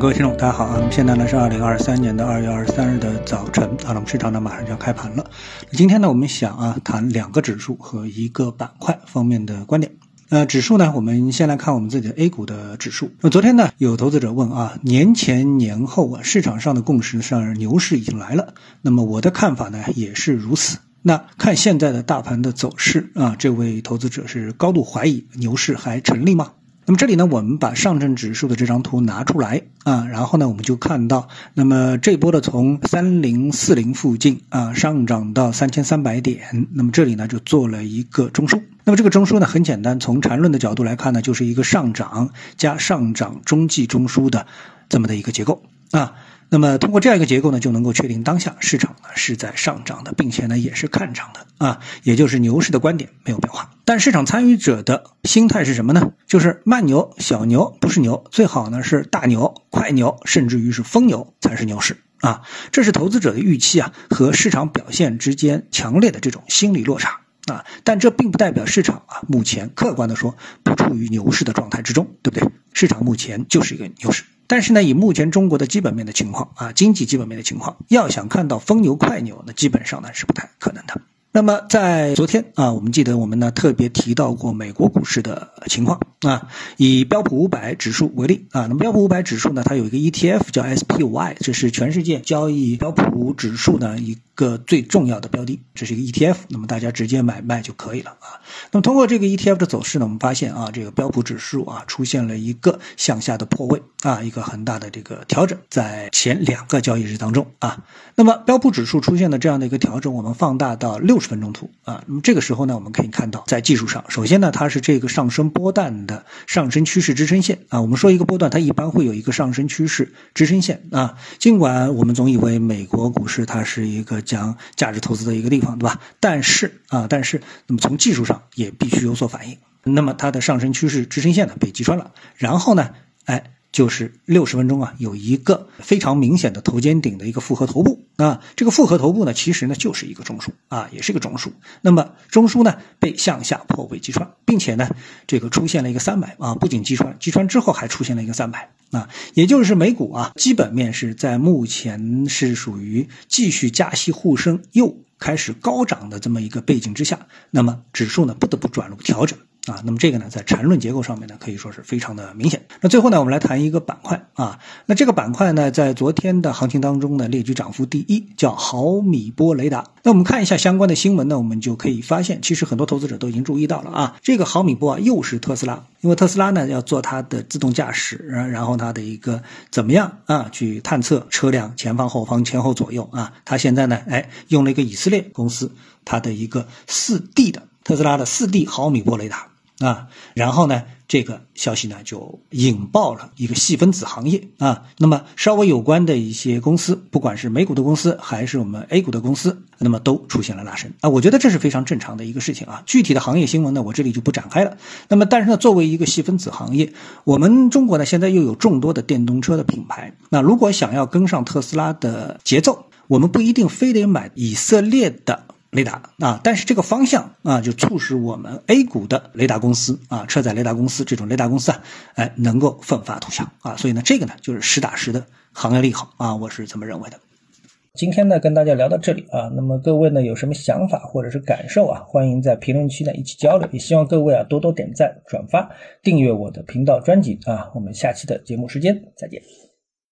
各位听众，大家好啊！那么现在呢是二零二三年的二月二十三日的早晨啊，那么市场呢马上就要开盘了。今天呢，我们想啊谈两个指数和一个板块方面的观点。呃，指数呢，我们先来看我们自己的 A 股的指数。那昨天呢，有投资者问啊，年前年后啊，市场上的共识上牛市已经来了。那么我的看法呢也是如此。那看现在的大盘的走势啊，这位投资者是高度怀疑牛市还成立吗？那么这里呢，我们把上证指数的这张图拿出来啊，然后呢，我们就看到，那么这波的从三零四零附近啊上涨到三千三百点，那么这里呢就做了一个中枢。那么这个中枢呢很简单，从缠论的角度来看呢，就是一个上涨加上涨中继中枢的这么的一个结构啊。那么通过这样一个结构呢，就能够确定当下市场呢是在上涨的，并且呢也是看涨的啊，也就是牛市的观点没有变化。但市场参与者的心态是什么呢？就是慢牛、小牛不是牛，最好呢是大牛、快牛，甚至于是疯牛才是牛市啊。这是投资者的预期啊和市场表现之间强烈的这种心理落差啊。但这并不代表市场啊目前客观的说不处于牛市的状态之中，对不对？市场目前就是一个牛市。但是呢，以目前中国的基本面的情况啊，经济基本面的情况，要想看到疯牛快牛，那基本上呢是不太可能的。那么在昨天啊，我们记得我们呢特别提到过美国股市的情况啊，以标普五百指数为例啊，那么标普五百指数呢，它有一个 ETF 叫 SPY，这是全世界交易标普指数呢一个最重要的标的，这是一个 ETF，那么大家直接买卖就可以了啊。那么通过这个 ETF 的走势呢，我们发现啊，这个标普指数啊出现了一个向下的破位啊，一个很大的这个调整，在前两个交易日当中啊，那么标普指数出现的这样的一个调整，我们放大到六。十分钟图啊，那么这个时候呢，我们可以看到，在技术上，首先呢，它是这个上升波段上升趋势支撑线啊。我们说一个波段，它一般会有一个上升趋势支撑线啊。尽管我们总以为美国股市它是一个讲价值投资的一个地方，对吧？但是啊，但是那么从技术上也必须有所反应。那么它的上升趋势支撑线呢被击穿了，然后呢，哎。就是六十分钟啊，有一个非常明显的头肩顶的一个复合头部啊，这个复合头部呢，其实呢就是一个中枢啊，也是一个中枢。那么中枢呢被向下破位击穿，并且呢这个出现了一个三百啊，不仅击穿，击穿之后还出现了一个三百啊，也就是美股啊基本面是在目前是属于继续加息护身又开始高涨的这么一个背景之下，那么指数呢不得不转入调整。啊，那么这个呢，在缠论结构上面呢，可以说是非常的明显。那最后呢，我们来谈一个板块啊。那这个板块呢，在昨天的行情当中呢，列举涨幅第一，叫毫米波雷达。那我们看一下相关的新闻呢，我们就可以发现，其实很多投资者都已经注意到了啊，这个毫米波啊，又是特斯拉。因为特斯拉呢，要做它的自动驾驶，然后它的一个怎么样啊，去探测车辆前方、后方、前后左右啊。它现在呢，哎，用了一个以色列公司它的一个四 D 的特斯拉的四 D 毫米波雷达。啊，然后呢，这个消息呢就引爆了一个细分子行业啊。那么稍微有关的一些公司，不管是美股的公司还是我们 A 股的公司，那么都出现了拉升啊。我觉得这是非常正常的一个事情啊。具体的行业新闻呢，我这里就不展开了。那么，但是呢，作为一个细分子行业，我们中国呢现在又有众多的电动车的品牌，那如果想要跟上特斯拉的节奏，我们不一定非得买以色列的。雷达。啊，但是这个方向啊，就促使我们 A 股的雷达公司啊，车载雷达公司这种雷达公司啊，哎，能够奋发图强。啊，所以呢，这个呢就是实打实的行业利好。啊，我是这么认为的。今天呢，跟大家聊到这里啊，那么各位呢有什么想法或者是感受啊，欢迎在评论区呢一起交流，也希望各位啊多多点赞、转发、订阅我的频道专辑。啊，我们下期的节目时间再见。